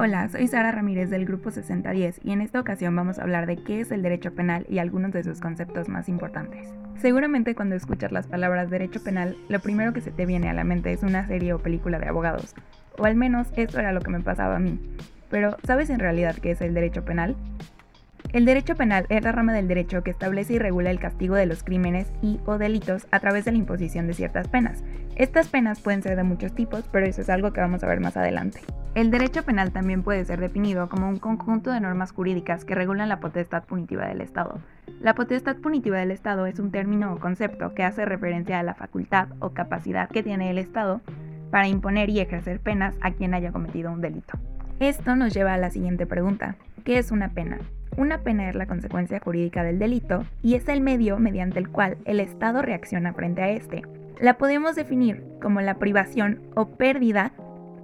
Hola, soy Sara Ramírez del Grupo 6010 y en esta ocasión vamos a hablar de qué es el derecho penal y algunos de sus conceptos más importantes. Seguramente cuando escuchas las palabras derecho penal, lo primero que se te viene a la mente es una serie o película de abogados, o al menos eso era lo que me pasaba a mí. Pero, ¿sabes en realidad qué es el derecho penal? El derecho penal es la rama del derecho que establece y regula el castigo de los crímenes y o delitos a través de la imposición de ciertas penas. Estas penas pueden ser de muchos tipos, pero eso es algo que vamos a ver más adelante. El derecho penal también puede ser definido como un conjunto de normas jurídicas que regulan la potestad punitiva del Estado. La potestad punitiva del Estado es un término o concepto que hace referencia a la facultad o capacidad que tiene el Estado para imponer y ejercer penas a quien haya cometido un delito. Esto nos lleva a la siguiente pregunta. ¿Qué es una pena? Una pena es la consecuencia jurídica del delito y es el medio mediante el cual el Estado reacciona frente a este. La podemos definir como la privación o pérdida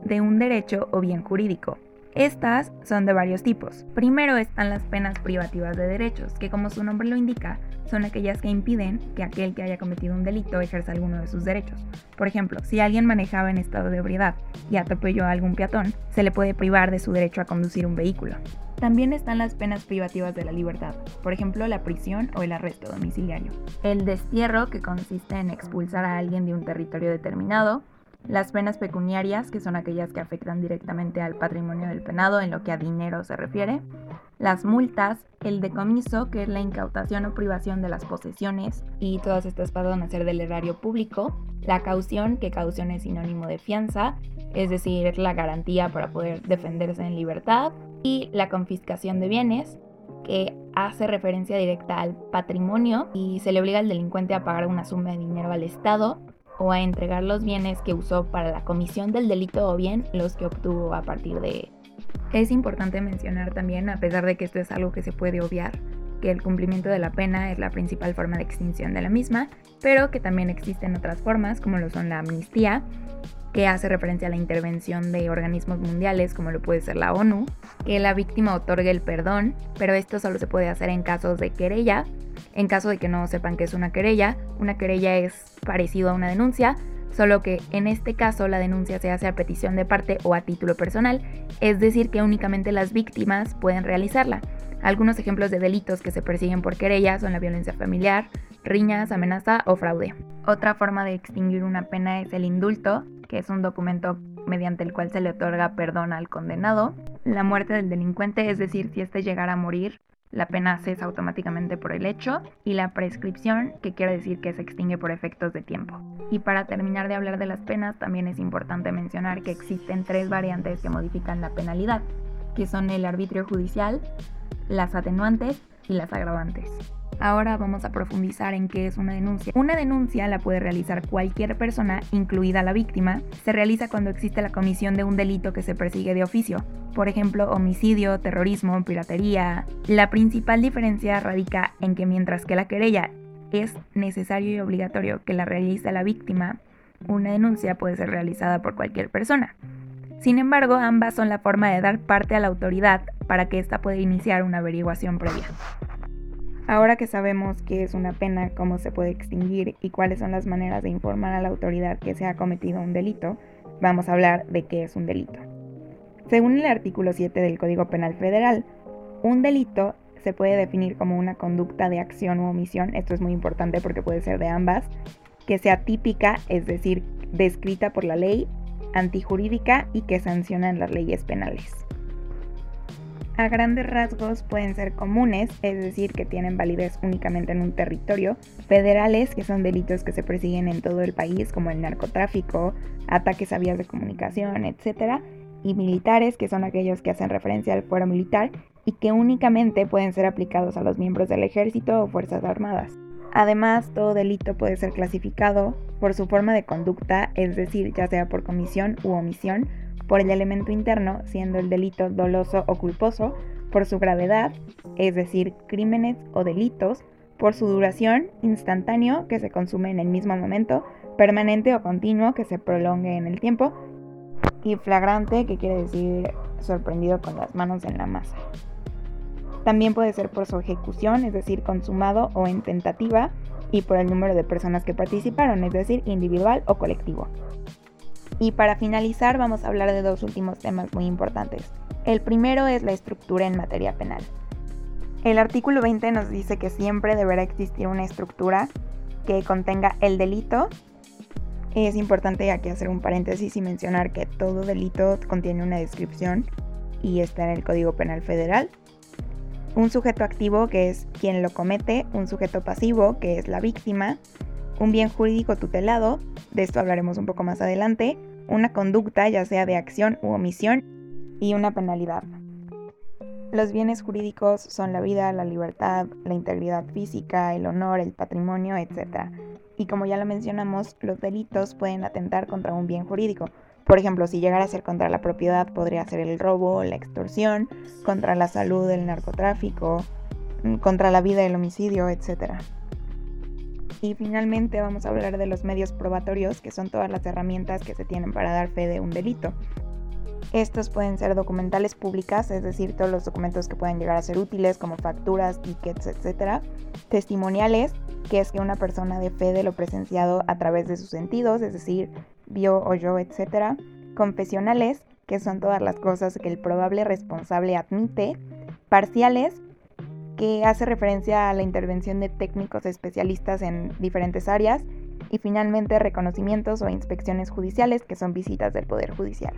de un derecho o bien jurídico. Estas son de varios tipos. Primero están las penas privativas de derechos, que como su nombre lo indica, son aquellas que impiden que aquel que haya cometido un delito ejerza alguno de sus derechos. Por ejemplo, si alguien manejaba en estado de ebriedad y atropelló a algún peatón, se le puede privar de su derecho a conducir un vehículo. También están las penas privativas de la libertad, por ejemplo la prisión o el arresto domiciliario. El destierro, que consiste en expulsar a alguien de un territorio determinado, las penas pecuniarias, que son aquellas que afectan directamente al patrimonio del penado en lo que a dinero se refiere, las multas, el decomiso, que es la incautación o privación de las posesiones, y todas estas pasan a ser del erario público, la caución, que caución es sinónimo de fianza, es decir, la garantía para poder defenderse en libertad, y la confiscación de bienes, que hace referencia directa al patrimonio y se le obliga al delincuente a pagar una suma de dinero al Estado o a entregar los bienes que usó para la comisión del delito o bien los que obtuvo a partir de Es importante mencionar también, a pesar de que esto es algo que se puede obviar, que el cumplimiento de la pena es la principal forma de extinción de la misma, pero que también existen otras formas, como lo son la amnistía, que hace referencia a la intervención de organismos mundiales, como lo puede ser la ONU, que la víctima otorgue el perdón, pero esto solo se puede hacer en casos de querella, en caso de que no sepan qué es una querella, una querella es parecido a una denuncia, solo que en este caso la denuncia se hace a petición de parte o a título personal, es decir, que únicamente las víctimas pueden realizarla. Algunos ejemplos de delitos que se persiguen por querella son la violencia familiar, riñas, amenaza o fraude. Otra forma de extinguir una pena es el indulto, que es un documento mediante el cual se le otorga perdón al condenado. La muerte del delincuente, es decir, si éste llegara a morir, la pena cesa automáticamente por el hecho y la prescripción, que quiere decir que se extingue por efectos de tiempo. Y para terminar de hablar de las penas, también es importante mencionar que existen tres variantes que modifican la penalidad, que son el arbitrio judicial, las atenuantes y las agravantes. Ahora vamos a profundizar en qué es una denuncia. Una denuncia la puede realizar cualquier persona, incluida la víctima. Se realiza cuando existe la comisión de un delito que se persigue de oficio, por ejemplo, homicidio, terrorismo, piratería. La principal diferencia radica en que mientras que la querella es necesario y obligatorio que la realice la víctima, una denuncia puede ser realizada por cualquier persona. Sin embargo, ambas son la forma de dar parte a la autoridad para que ésta pueda iniciar una averiguación previa. Ahora que sabemos qué es una pena, cómo se puede extinguir y cuáles son las maneras de informar a la autoridad que se ha cometido un delito, vamos a hablar de qué es un delito. Según el artículo 7 del Código Penal Federal, un delito se puede definir como una conducta de acción u omisión, esto es muy importante porque puede ser de ambas, que sea típica, es decir, descrita por la ley, antijurídica y que sancionan las leyes penales a grandes rasgos pueden ser comunes, es decir, que tienen validez únicamente en un territorio, federales, que son delitos que se persiguen en todo el país, como el narcotráfico, ataques a vías de comunicación, etc., y militares, que son aquellos que hacen referencia al fuero militar y que únicamente pueden ser aplicados a los miembros del ejército o fuerzas armadas. Además, todo delito puede ser clasificado por su forma de conducta, es decir, ya sea por comisión u omisión, por el elemento interno, siendo el delito doloso o culposo, por su gravedad, es decir, crímenes o delitos, por su duración, instantáneo, que se consume en el mismo momento, permanente o continuo, que se prolongue en el tiempo, y flagrante, que quiere decir sorprendido con las manos en la masa. También puede ser por su ejecución, es decir, consumado o en tentativa, y por el número de personas que participaron, es decir, individual o colectivo. Y para finalizar vamos a hablar de dos últimos temas muy importantes. El primero es la estructura en materia penal. El artículo 20 nos dice que siempre deberá existir una estructura que contenga el delito. Es importante aquí hacer un paréntesis y mencionar que todo delito contiene una descripción y está en el Código Penal Federal. Un sujeto activo, que es quien lo comete, un sujeto pasivo, que es la víctima, un bien jurídico tutelado, de esto hablaremos un poco más adelante, una conducta, ya sea de acción u omisión, y una penalidad. Los bienes jurídicos son la vida, la libertad, la integridad física, el honor, el patrimonio, etc. Y como ya lo mencionamos, los delitos pueden atentar contra un bien jurídico. Por ejemplo, si llegara a ser contra la propiedad, podría ser el robo, la extorsión, contra la salud, el narcotráfico, mm, contra la vida, el homicidio, etc. Y finalmente vamos a hablar de los medios probatorios, que son todas las herramientas que se tienen para dar fe de un delito. Estos pueden ser documentales públicas, es decir, todos los documentos que pueden llegar a ser útiles como facturas, tickets, etc. Testimoniales, que es que una persona de fe de lo presenciado a través de sus sentidos, es decir, vio, oyó, etc. Confesionales, que son todas las cosas que el probable responsable admite. Parciales, que hace referencia a la intervención de técnicos especialistas en diferentes áreas. Y finalmente reconocimientos o inspecciones judiciales, que son visitas del Poder Judicial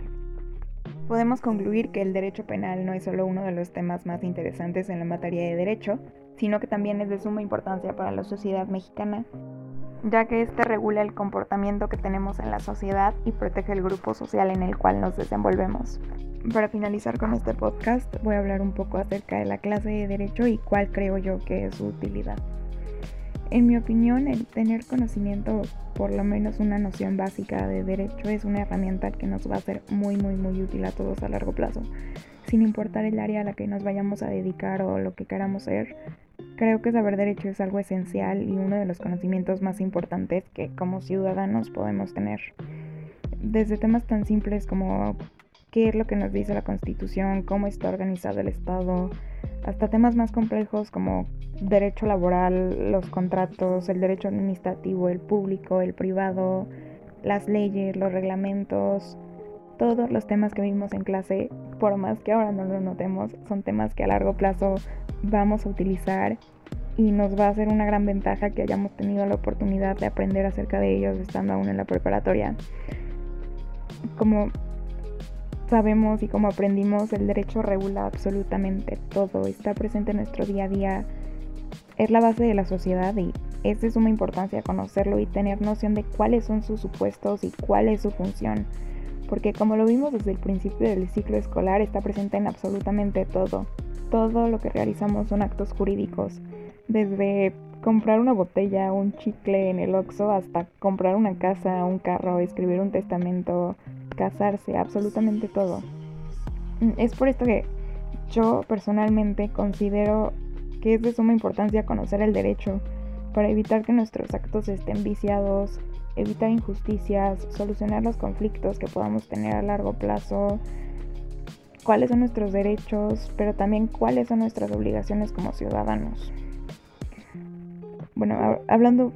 podemos concluir que el derecho penal no es solo uno de los temas más interesantes en la materia de derecho, sino que también es de suma importancia para la sociedad mexicana, ya que este regula el comportamiento que tenemos en la sociedad y protege el grupo social en el cual nos desenvolvemos. Para finalizar con este podcast, voy a hablar un poco acerca de la clase de derecho y cuál creo yo que es su utilidad. En mi opinión, el tener conocimiento, por lo menos una noción básica de derecho, es una herramienta que nos va a ser muy, muy, muy útil a todos a largo plazo. Sin importar el área a la que nos vayamos a dedicar o lo que queramos ser, creo que saber derecho es algo esencial y uno de los conocimientos más importantes que como ciudadanos podemos tener. Desde temas tan simples como qué es lo que nos dice la Constitución, cómo está organizado el Estado, hasta temas más complejos como derecho laboral, los contratos, el derecho administrativo, el público, el privado, las leyes, los reglamentos, todos los temas que vimos en clase, por más que ahora no lo notemos, son temas que a largo plazo vamos a utilizar y nos va a ser una gran ventaja que hayamos tenido la oportunidad de aprender acerca de ellos estando aún en la preparatoria. Como sabemos y como aprendimos, el derecho regula absolutamente todo, está presente en nuestro día a día, es la base de la sociedad y es de suma importancia conocerlo y tener noción de cuáles son sus supuestos y cuál es su función, porque como lo vimos desde el principio del ciclo escolar, está presente en absolutamente todo. Todo lo que realizamos son actos jurídicos, desde comprar una botella, un chicle en el Oxxo, hasta comprar una casa, un carro, escribir un testamento, casarse, absolutamente todo. Mm, es por esto que yo personalmente considero que es de suma importancia conocer el derecho para evitar que nuestros actos estén viciados, evitar injusticias, solucionar los conflictos que podamos tener a largo plazo, cuáles son nuestros derechos, pero también cuáles son nuestras obligaciones como ciudadanos. Bueno, hablando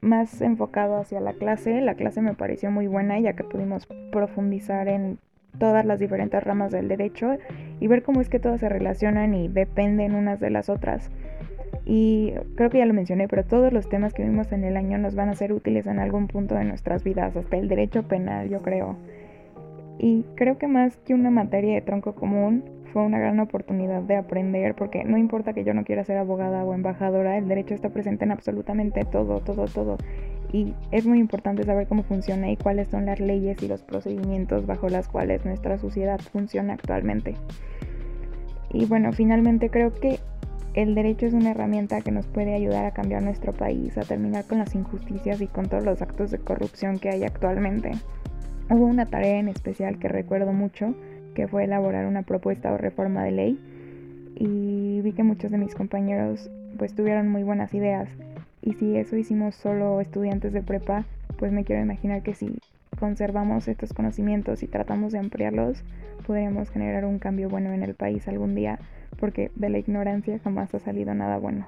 más enfocado hacia la clase. La clase me pareció muy buena ya que pudimos profundizar en todas las diferentes ramas del derecho y ver cómo es que todas se relacionan y dependen unas de las otras. Y creo que ya lo mencioné, pero todos los temas que vimos en el año nos van a ser útiles en algún punto de nuestras vidas, hasta el derecho penal, yo creo. Y creo que más que una materia de tronco común, fue una gran oportunidad de aprender, porque no importa que yo no quiera ser abogada o embajadora, el derecho está presente en absolutamente todo, todo, todo. Y es muy importante saber cómo funciona y cuáles son las leyes y los procedimientos bajo las cuales nuestra sociedad funciona actualmente. Y bueno, finalmente creo que el derecho es una herramienta que nos puede ayudar a cambiar nuestro país, a terminar con las injusticias y con todos los actos de corrupción que hay actualmente. Hubo una tarea en especial que recuerdo mucho, que fue elaborar una propuesta o reforma de ley y vi que muchos de mis compañeros pues tuvieron muy buenas ideas y si eso hicimos solo estudiantes de prepa pues me quiero imaginar que si conservamos estos conocimientos y tratamos de ampliarlos podríamos generar un cambio bueno en el país algún día porque de la ignorancia jamás ha salido nada bueno.